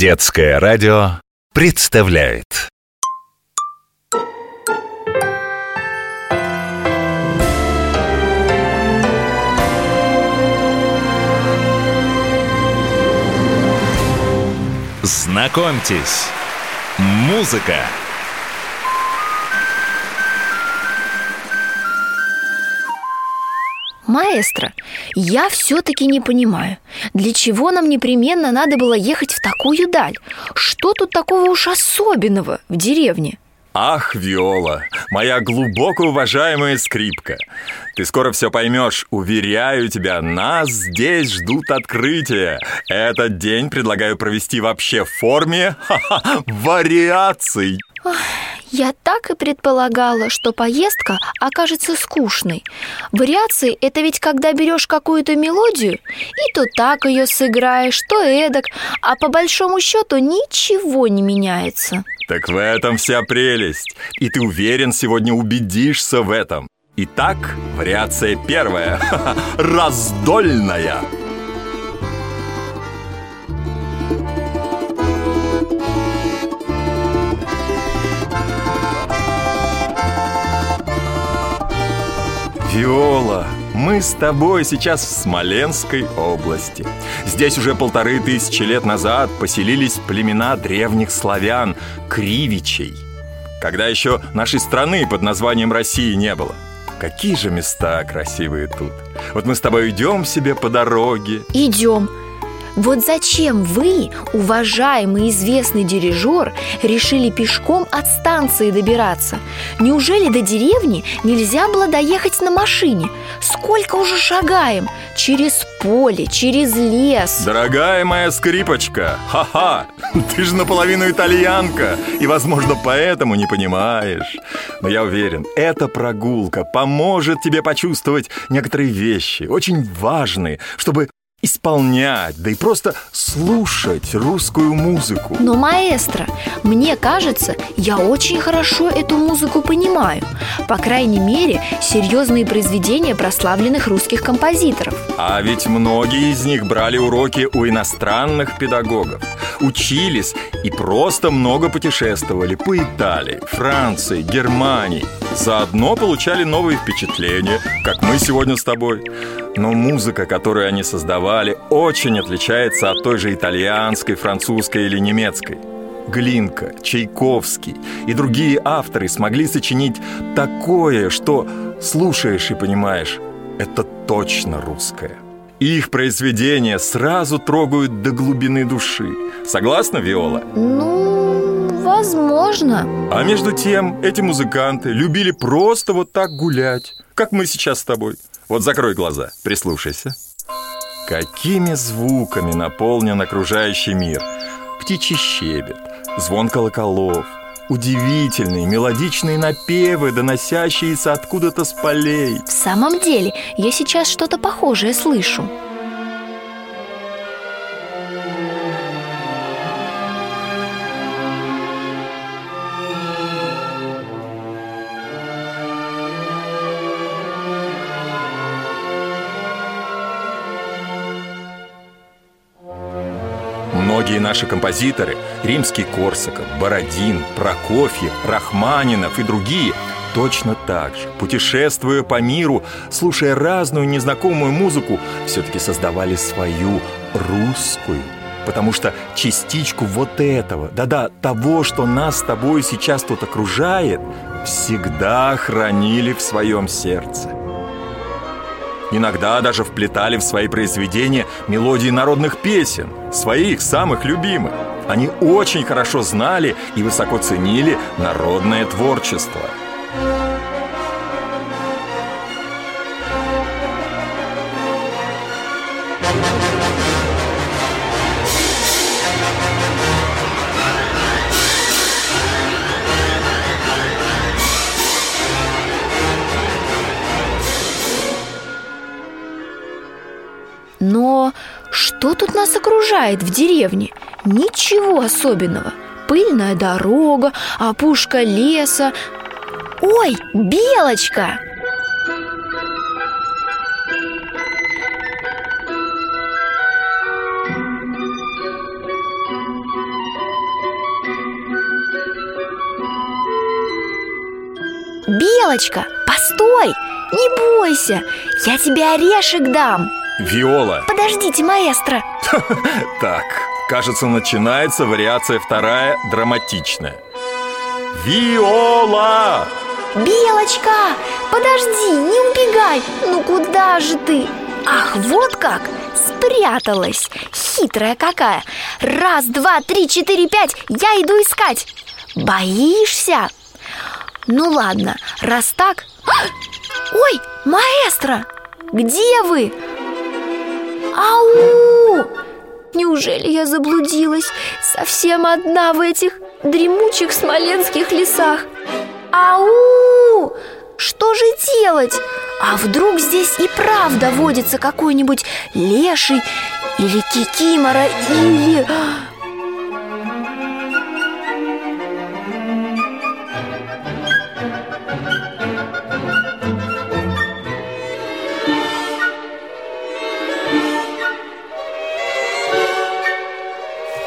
Детское радио представляет. Знакомьтесь, музыка – Маэстро, я все-таки не понимаю, для чего нам непременно надо было ехать в такую даль? Что тут такого уж особенного в деревне? Ах, Виола, моя глубоко уважаемая скрипка Ты скоро все поймешь, уверяю тебя, нас здесь ждут открытия Этот день предлагаю провести вообще в форме вариаций я так и предполагала, что поездка окажется скучной. Вариации – это ведь когда берешь какую-то мелодию, и то так ее сыграешь, то эдак, а по большому счету ничего не меняется. Так в этом вся прелесть. И ты уверен, сегодня убедишься в этом. Итак, вариация первая. Раздольная. Виола, мы с тобой сейчас в Смоленской области. Здесь уже полторы тысячи лет назад поселились племена древних славян, кривичей. Когда еще нашей страны под названием России не было. Какие же места красивые тут. Вот мы с тобой идем себе по дороге. Идем. Вот зачем вы, уважаемый известный дирижер, решили пешком от станции добираться? Неужели до деревни нельзя было доехать на машине? Сколько уже шагаем? Через поле, через лес Дорогая моя скрипочка, ха-ха, ты же наполовину итальянка И, возможно, поэтому не понимаешь Но я уверен, эта прогулка поможет тебе почувствовать некоторые вещи Очень важные, чтобы исполнять, да и просто слушать русскую музыку. Но, маэстро, мне кажется, я очень хорошо эту музыку понимаю. По крайней мере, серьезные произведения прославленных русских композиторов. А ведь многие из них брали уроки у иностранных педагогов. Учились и просто много путешествовали по Италии, Франции, Германии. Заодно получали новые впечатления, как мы сегодня с тобой. Но музыка, которую они создавали, очень отличается от той же итальянской, французской или немецкой. Глинка, Чайковский и другие авторы смогли сочинить такое, что слушаешь и понимаешь, это точно русское. Их произведения сразу трогают до глубины души. Согласна, Виола? Ну, возможно. А между тем, эти музыканты любили просто вот так гулять, как мы сейчас с тобой. Вот закрой глаза, прислушайся. Какими звуками наполнен окружающий мир? Птичий щебет, звон колоколов, удивительные мелодичные напевы, доносящиеся откуда-то с полей. В самом деле, я сейчас что-то похожее слышу. Многие наши композиторы – Римский Корсаков, Бородин, Прокофьев, Рахманинов и другие – точно так же, путешествуя по миру, слушая разную незнакомую музыку, все-таки создавали свою русскую. Потому что частичку вот этого, да-да, того, что нас с тобой сейчас тут окружает, всегда хранили в своем сердце. Иногда даже вплетали в свои произведения мелодии народных песен, своих самых любимых. Они очень хорошо знали и высоко ценили народное творчество. Но что тут нас окружает в деревне? Ничего особенного. Пыльная дорога, опушка леса. Ой, белочка! Белочка, постой! Не бойся, я тебе орешек дам!» Виола Подождите, маэстро Так, кажется, начинается вариация вторая драматичная Виола! Белочка, подожди, не убегай Ну куда же ты? Ах, вот как! Спряталась Хитрая какая Раз, два, три, четыре, пять Я иду искать Боишься? Ну ладно, раз так! Ой, маэстро, где вы? Ау! Неужели я заблудилась совсем одна в этих дремучих смоленских лесах? Ау! Что же делать? А вдруг здесь и правда водится какой-нибудь леший или кикимора или...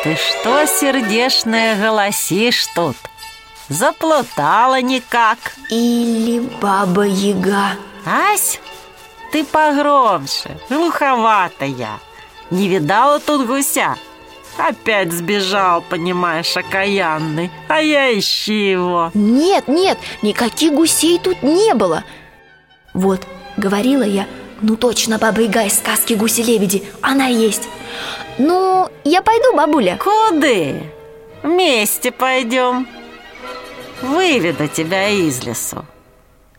Ты что, сердешная, голосишь тут? Заплутала никак. Или баба-яга Ась, ты погромче, глуховато я Не видала тут гуся? Опять сбежал, понимаешь, окаянный. А я ищи его. Нет, нет, никаких гусей тут не было. Вот, говорила я, ну точно баба-яга из сказки «Гуси-лебеди» Она есть Ну, я пойду, бабуля. Куды? Вместе пойдем. Выведу тебя из лесу.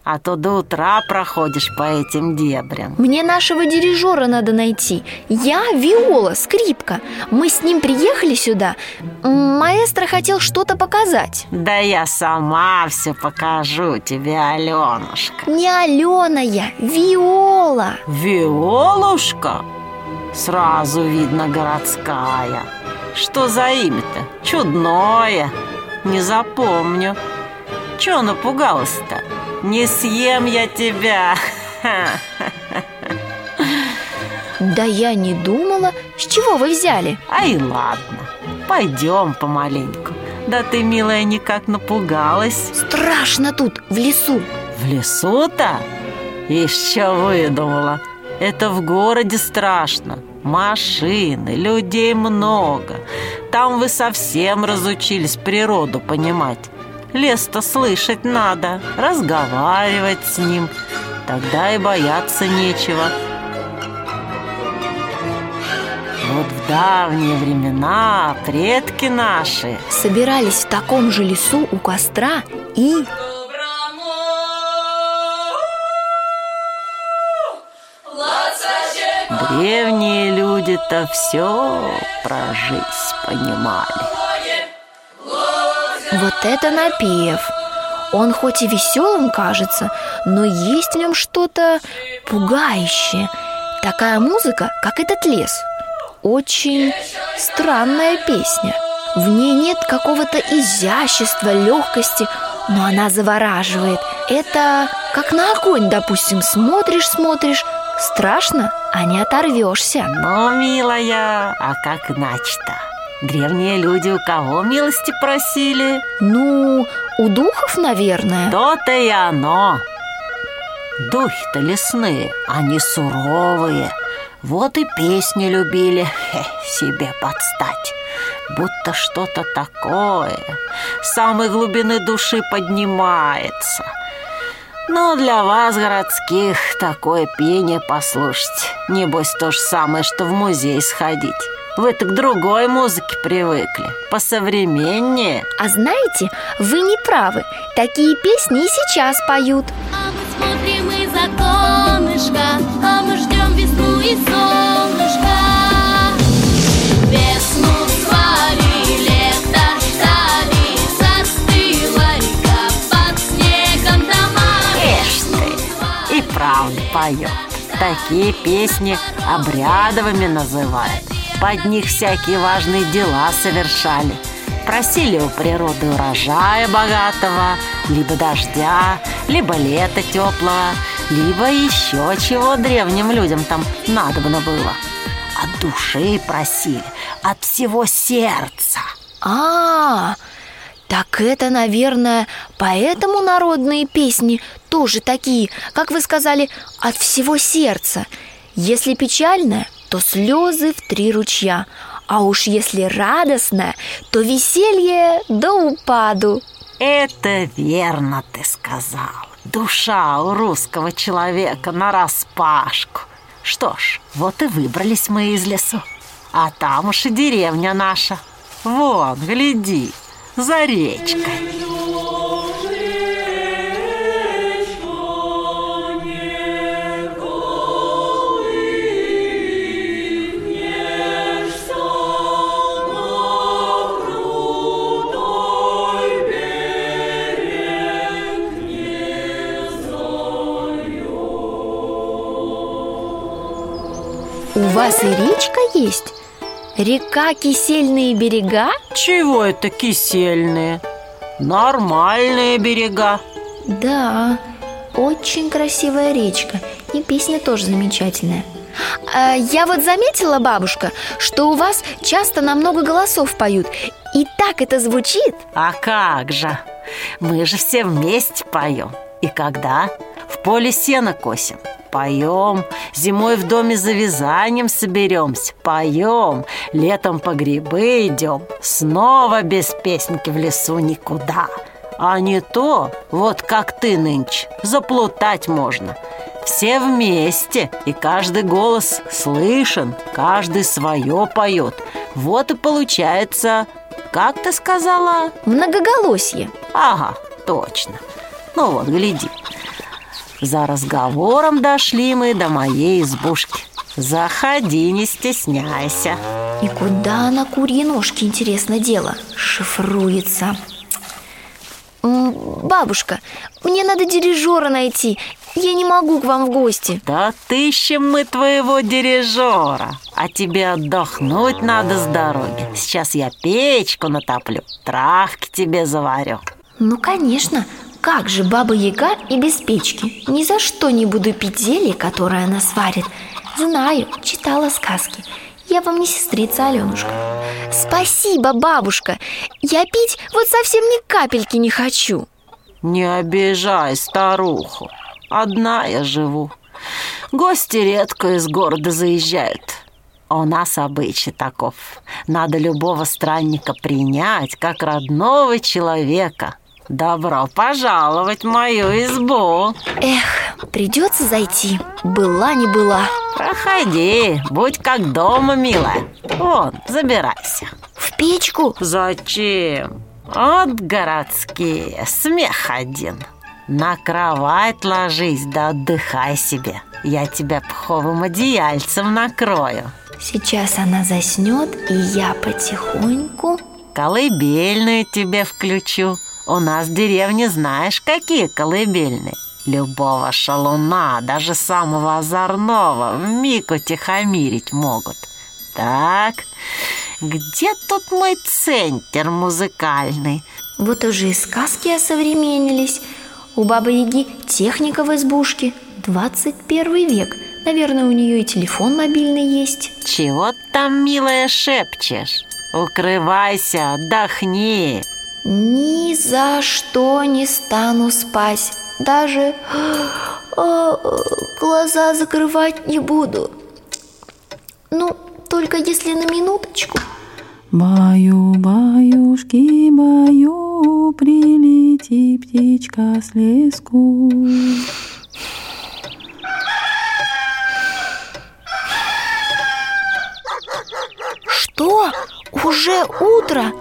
А то до утра проходишь по этим дебрям. Мне нашего дирижера надо найти. Я Виола, скрипка. Мы с ним приехали сюда. Маэстро хотел что-то показать. Да я сама все покажу тебе, Аленушка Не Алена я, Виола. Виолушка? Сразу видно городская. Что за имя-то? Чудное. Не запомню. Чего напугалась-то? Не съем я тебя. Да я не думала С чего вы взяли? Ай, ладно. Пойдем помаленьку. Да ты, милая, никак напугалась. Страшно тут, в лесу. В лесу-то? Еще выдумала Это в городе страшно. Машины, людей много. Там вы совсем разучились природу понимать. Лес-то слышать надо, разговаривать с ним. Тогда и бояться нечего. Вот в давние времена предки наши Собирались в таком же лесу у костра и... Древние люди-то все про жизнь понимали. Вот это напев. Он хоть и веселым кажется, но есть в нем что-то пугающее. Такая музыка, как этот лес. Очень странная песня. В ней нет какого-то изящества, легкости Но она завораживает. Это как на огонь, допустим, смотришь-смотришь Страшно, а не оторвешься. Ну, милая, а как иначе-то? Древние люди у кого милости просили? Ну, у духов, наверное. То-то и оно. Духи-то лесные, они суровые. Вот и песни любили хе, себе подстать. Будто что-то такое. С самой глубины души поднимается но для вас, городских, такое пение послушать. Небось то же самое, что в музей сходить. Вы так к другой музыке привыкли Посовременнее. А знаете, вы не правы. Такие песни и сейчас поют. А мы смотрим из оконышка, поет Такие песни обрядовыми называют. Под них всякие важные дела совершали. Просили у природы урожая богатого Либо дождя, либо лета теплого Либо еще чего древним людям там надобно было. От души просили, от всего сердца. А, так это, наверное, Поэтому народные песни тоже такие, как вы сказали, от всего сердца. Если печальная, то слезы в три ручья, а уж если радостная, то веселье до упаду. Это верно ты сказал. Душа у русского человека на распашку. Что ж, вот и выбрались мы из лесу. А там уж и деревня наша. Вон, гляди, за речкой. Вас и речка есть? Река Кисельные берега? Чего это кисельные? Нормальные берега. Да, очень красивая речка И песня тоже замечательная А, Я вот заметила, бабушка, что у вас часто на много голосов поют И так это звучит А как же? Мы же все вместе поем. И когда? В поле сено косим. Поем. Зимой в доме за вязанием соберемся. Поем. Летом по грибы идем. Снова без песенки в лесу никуда. А не то, вот как ты нынче, заплутать можно. Все вместе, и каждый голос слышен, каждый свое поет. Вот и получается, как ты сказала? Многоголосье Ага, точно. Ну вот, гляди. За разговором дошли мы до моей избушки. Заходи, не стесняйся. И куда на курьи ножки, интересно дело, шифруется Бабушка, мне надо дирижера найти Я не могу к вам в гости Да отыщем мы твоего дирижера. А тебе отдохнуть надо с дороги. Сейчас я печку натоплю, травки тебе заварю. Ну, конечно, как же Баба Яга и без печки Ни за что не буду пить зелье, которое она сварит Знаю, читала сказки Я вам не сестрица, Аленушка Спасибо, бабушка Я пить вот совсем ни капельки не хочу Не обижай старуху. Одна я живу. Гости редко из города заезжают. У нас обычай таков. Надо любого странника принять, как родного человека. Добро пожаловать в мою избу. Эх, придется зайти Была не была Проходи, будь как дома, милая. Вон, забирайся. В печку? Зачем? Вот городские, смех один. На кровать ложись да отдыхай себе. Я тебя пуховым одеяльцем накрою. Сейчас она заснет, и я потихоньку Колыбельную тебе включу. У нас в деревне знаешь, какие колыбельные. Любого шалуна, даже самого озорного, вмиг утихомирить могут. Так, где тут мой центр музыкальный? Вот уже и сказки осовременились У Бабы Яги техника в избушке 21 век Наверное, у нее и телефон мобильный есть Чего там, милая, шепчешь? Укрывайся, отдохни. Ни за что не стану спать Даже а, глаза закрывать не буду Ну, только если на минуточку Баю, баюшки, баю, прилети птичка с леску. Что? Уже утро?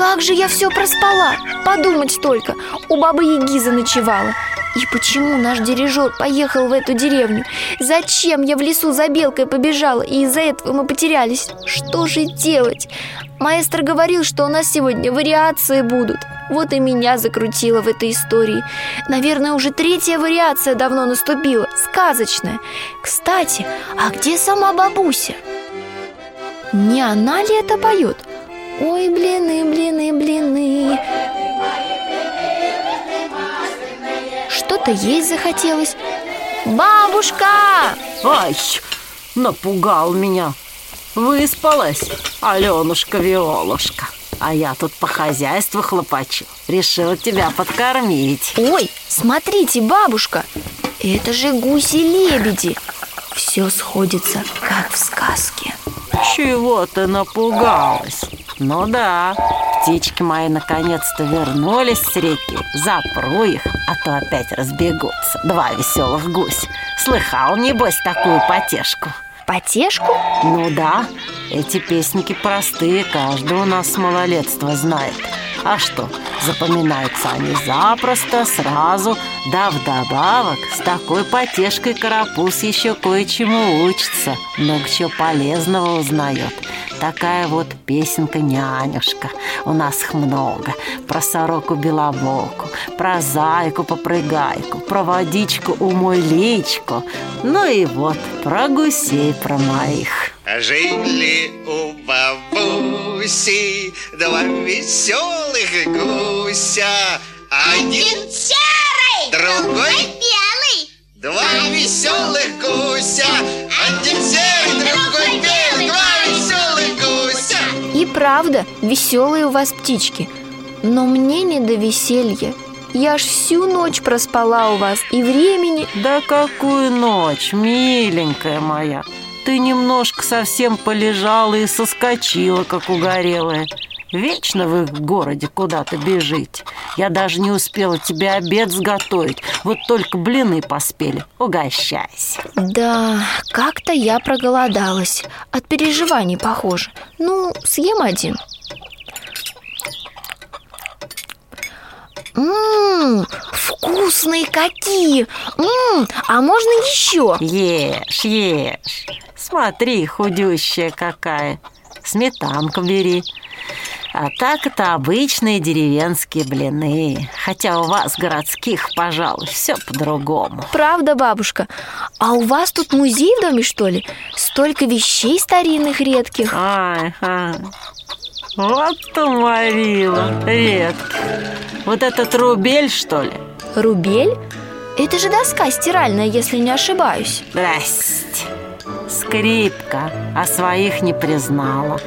Как же я все проспала? Подумать только, у бабы Яги заночевала И почему наш дирижер поехал в эту деревню? Зачем я в лесу за белкой побежала, и из-за этого мы потерялись? Что же делать? Маэстро говорил, что у нас сегодня вариации будут Вот и меня закрутило в этой истории Наверное, уже третья вариация давно наступила, сказочная Кстати, а где сама бабуся? Не она ли это поет? Ой, блины, блины, блины Что-то есть захотелось Бабушка! Ай, напугал меня. Выспалась, Аленушка Виолушка. А я тут по хозяйству хлопочу. Решила тебя подкормить. Ой, смотрите, бабушка, это же гуси-лебеди. Все сходится, как в сказке. Чего ты напугалась? Ну да, птички мои наконец-то вернулись с реки. Запру их, а то опять разбегутся. Два веселых гусь. Слыхал, небось, такую потешку? Потешку? Ну да, эти песники простые, каждый у нас с малолетства знает. А что, запоминаются они запросто, сразу, да вдобавок с такой потешкой карапуз еще кое-чему учится, много чего полезного узнает. Такая вот песенка-нянюшка. У нас их много. Про сороку-белобоку, про зайку-попрыгайку, про водичку умой личку. Ну и вот про гусей про моих. Жили у бабуси два веселых гуся. Один серый, другой белый, Два веселых гуся Один серый, другой белый Два правда, веселые у вас птички. Но мне не до веселья. Я ж всю ночь проспала у вас, и времени... Да какую ночь, миленькая моя. Ты немножко совсем полежала и соскочила, как угорелая. Вечно вы в городе куда-то бежите. Я даже не успела тебе обед сготовить. Вот только блины поспели. Угощайся. Да, как-то я проголодалась. От переживаний, похоже. Ну, съем один. Ммм, вкусные какие! Ммм, а можно еще? Ешь, ешь. Смотри, худющая какая. Сметанку бери. А так это обычные деревенские блины. Хотя у вас, городских, пожалуй, все по-другому. Правда, бабушка? А у вас тут музей в доме, что ли? Столько вещей старинных редких. Ай, ай. Вот уморила, редко. Вот этот рубель, что ли? Рубель? Это же доска стиральная, если не ошибаюсь. Здрасте. Скрипка, а своих не признала.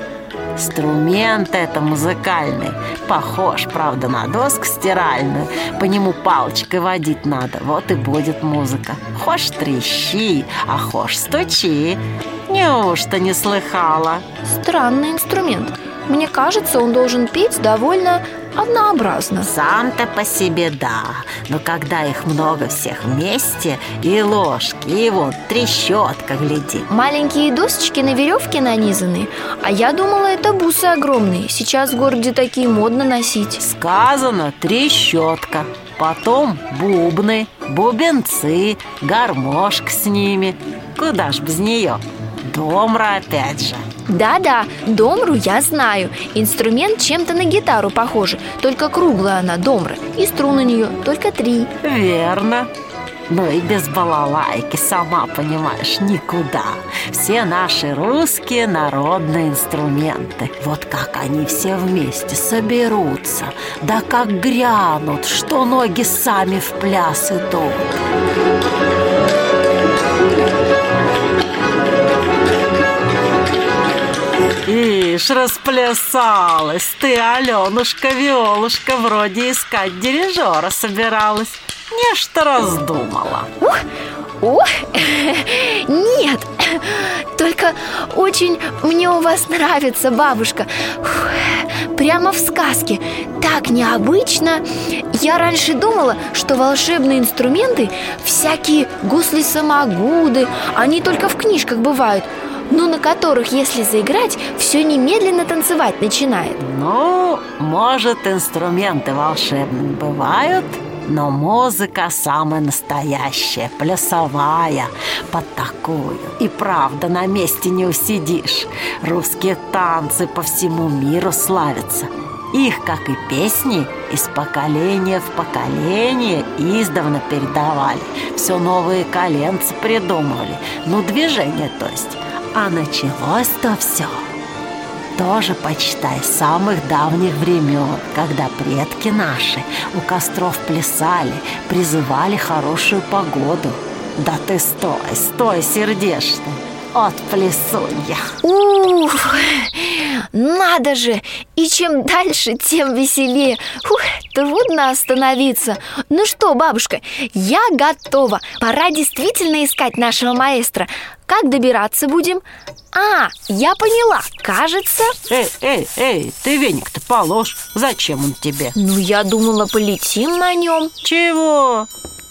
Инструмент это музыкальный. Похож, правда, на доску стиральную. По нему палочкой водить надо. Вот и будет музыка. Хошь трещи, а хошь стучи. Неужто не слыхала? Странный инструмент. Мне кажется, он должен петь довольно однообразно. Сам-то по себе да Но когда их много всех вместе И ложки, и вот трещотка, гляди Маленькие досочки на веревке нанизаны, а я думала, это бусы огромные. Сейчас в городе такие модно носить. Сказано трещотка Потом бубны, бубенцы, гармошка с ними Куда ж без нее? Домра опять же Да-да, домру я знаю. Инструмент чем-то на гитару похожа, только круглая она, домра, и струн у нее только три. Верно. Но и без балалайки, сама понимаешь, никуда. Все наши русские народные инструменты. Вот как они все вместе соберутся Да как грянут, что ноги сами в пляс идут Ишь, расплясалась ты, Аленушка, Виолушка Вроде искать дирижера собиралась Нечто раздумала Ух, ох, нет, только очень мне у вас нравится, бабушка. Фух, Прямо в сказке, так необычно. Я раньше думала, что волшебные инструменты всякие гусли-самогуды, они только в книжках бывают, но на которых, если заиграть, все немедленно танцевать начинает. Ну, может, инструменты волшебные бывают но музыка самая настоящая, плясовая, под такую. И правда, на месте не усидишь. Русские танцы по всему миру славятся. Их, как и песни, из поколения в поколение издавна передавали. Все новые коленцы придумывали. Ну, движение, то есть. А началось-то все тоже, почитай, с самых давних времен, когда предки наши у костров плясали, призывали хорошую погоду. Да ты стой, стой, сердечный. от плесунья Ух, надо же! И чем дальше, тем веселее. Ух, трудно остановиться. Ну что, бабушка, я готова. Пора действительно искать нашего маэстро. Как добираться будем? А, я поняла. Кажется... Эй, эй, эй, ты веник-то положь Зачем он тебе? Ну, я думала, полетим на нем. Чего?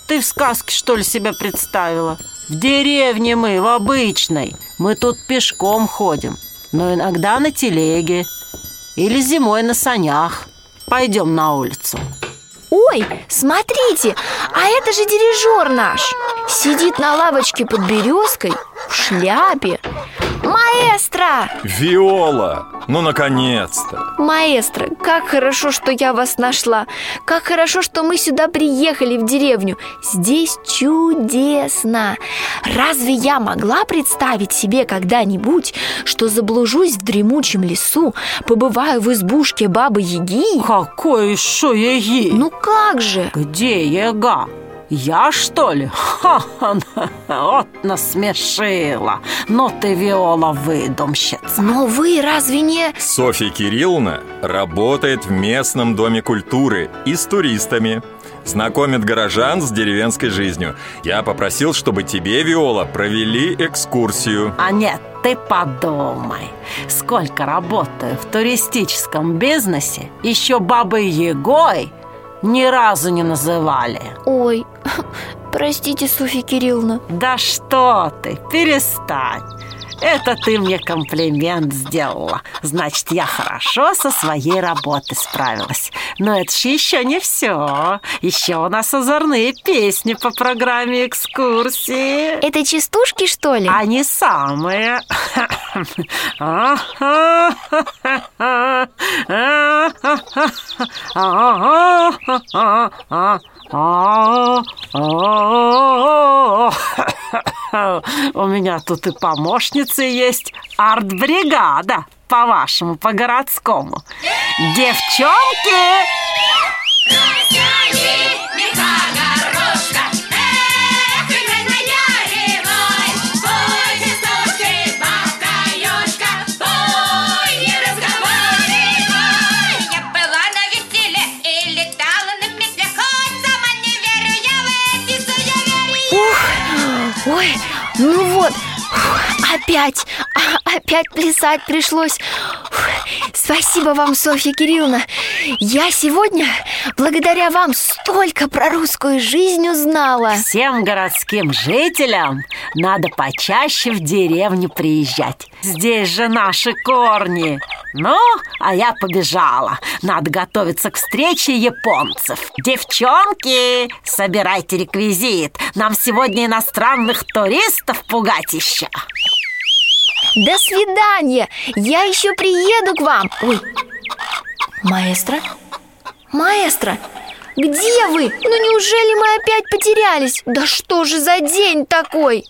Ты в сказке, что ли, себя представила? В деревне мы, в обычной Мы тут пешком ходим Но иногда на телеге Или зимой на санях. Пойдем на улицу. Ой, смотрите, а это же дирижер наш. Сидит на лавочке под березкой в шляпе Маэстро! Виола! Ну, наконец-то! Маэстро, как хорошо, что я вас нашла Как хорошо, что мы сюда приехали в деревню Здесь чудесно Разве я могла представить себе когда-нибудь Что заблужусь в дремучем лесу Побываю в избушке Бабы-Яги Какой еще яги? Ну как же? Где яга? Я, что ли? Ха-ха, вот насмешила Но ты, Виола, выдумщица Но вы разве не... Софья Кирилловна работает в местном доме культуры и с туристами. Знакомит горожан с деревенской жизнью. Я попросил, чтобы тебе, Виола, провели экскурсию. А нет, ты подумай Сколько работаю в туристическом бизнесе Еще бабой Егой ни разу не называли. Ой, простите, Софья Кирилловна. Да что ты, перестань. Это ты мне комплимент сделала. Значит, я хорошо со своей работой справилась. Но это же еще не все Еще у нас озорные песни по программе экскурсии. Это частушки, что ли? Они самые У меня тут и помощницы есть. Арт-бригада По-вашему, по-городскому. Девчонки! Я ну вот, опять, а, опять плясать пришлось. Спасибо вам, Софья Кирилловна. Я сегодня, благодаря вам, столько про русскую жизнь узнала. Всем городским жителям надо почаще в деревню приезжать. Здесь же наши корни Ну, а я побежала Надо готовиться к встрече японцев Девчонки, собирайте реквизит Нам сегодня иностранных туристов пугать еще До свидания, я еще приеду к вам Ой, маэстро? Маэстро, где вы? Ну неужели мы опять потерялись? Да что же за день такой?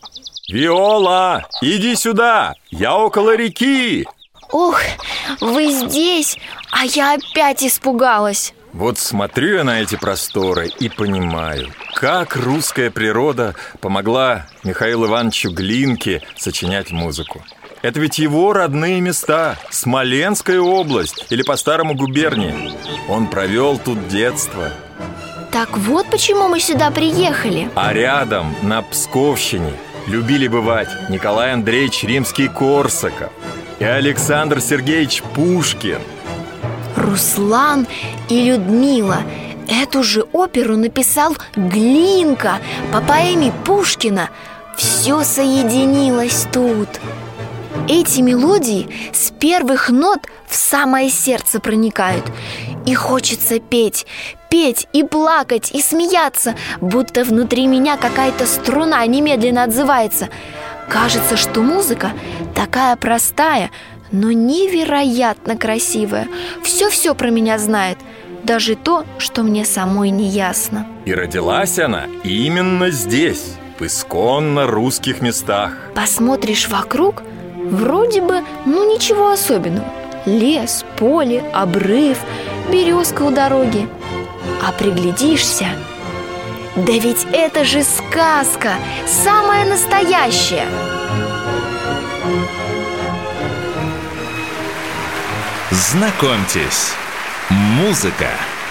Виола, иди сюда! Я около реки! Ох, вы здесь, а я опять испугалась Вот смотрю я на эти просторы и понимаю, как русская природа помогла Михаилу Ивановичу Глинке сочинять музыку. Это ведь его родные места, Смоленская область или по-старому губерния. Он провел тут детство. Так вот почему мы сюда приехали А рядом, на Псковщине, любили бывать Николай Андреевич Римский-Корсаков и Александр Сергеевич Пушкин. Руслан и Людмила. Эту же оперу написал Глинка. По поэме Пушкина Все соединилось тут. Эти мелодии с первых нот в самое сердце проникают. И хочется петь, петь и плакать, и смеяться Будто внутри меня какая-то струна немедленно отзывается Кажется, что музыка такая простая, но невероятно красивая. Все-все про меня знает Даже то, что мне самой не ясно. И родилась она именно здесь, в исконно русских местах. Посмотришь вокруг, вроде бы, ну ничего особенного. Лес, поле, обрыв, березка у дороги. А приглядишься Да ведь это же сказка, самая настоящая. Знакомьтесь, музыка –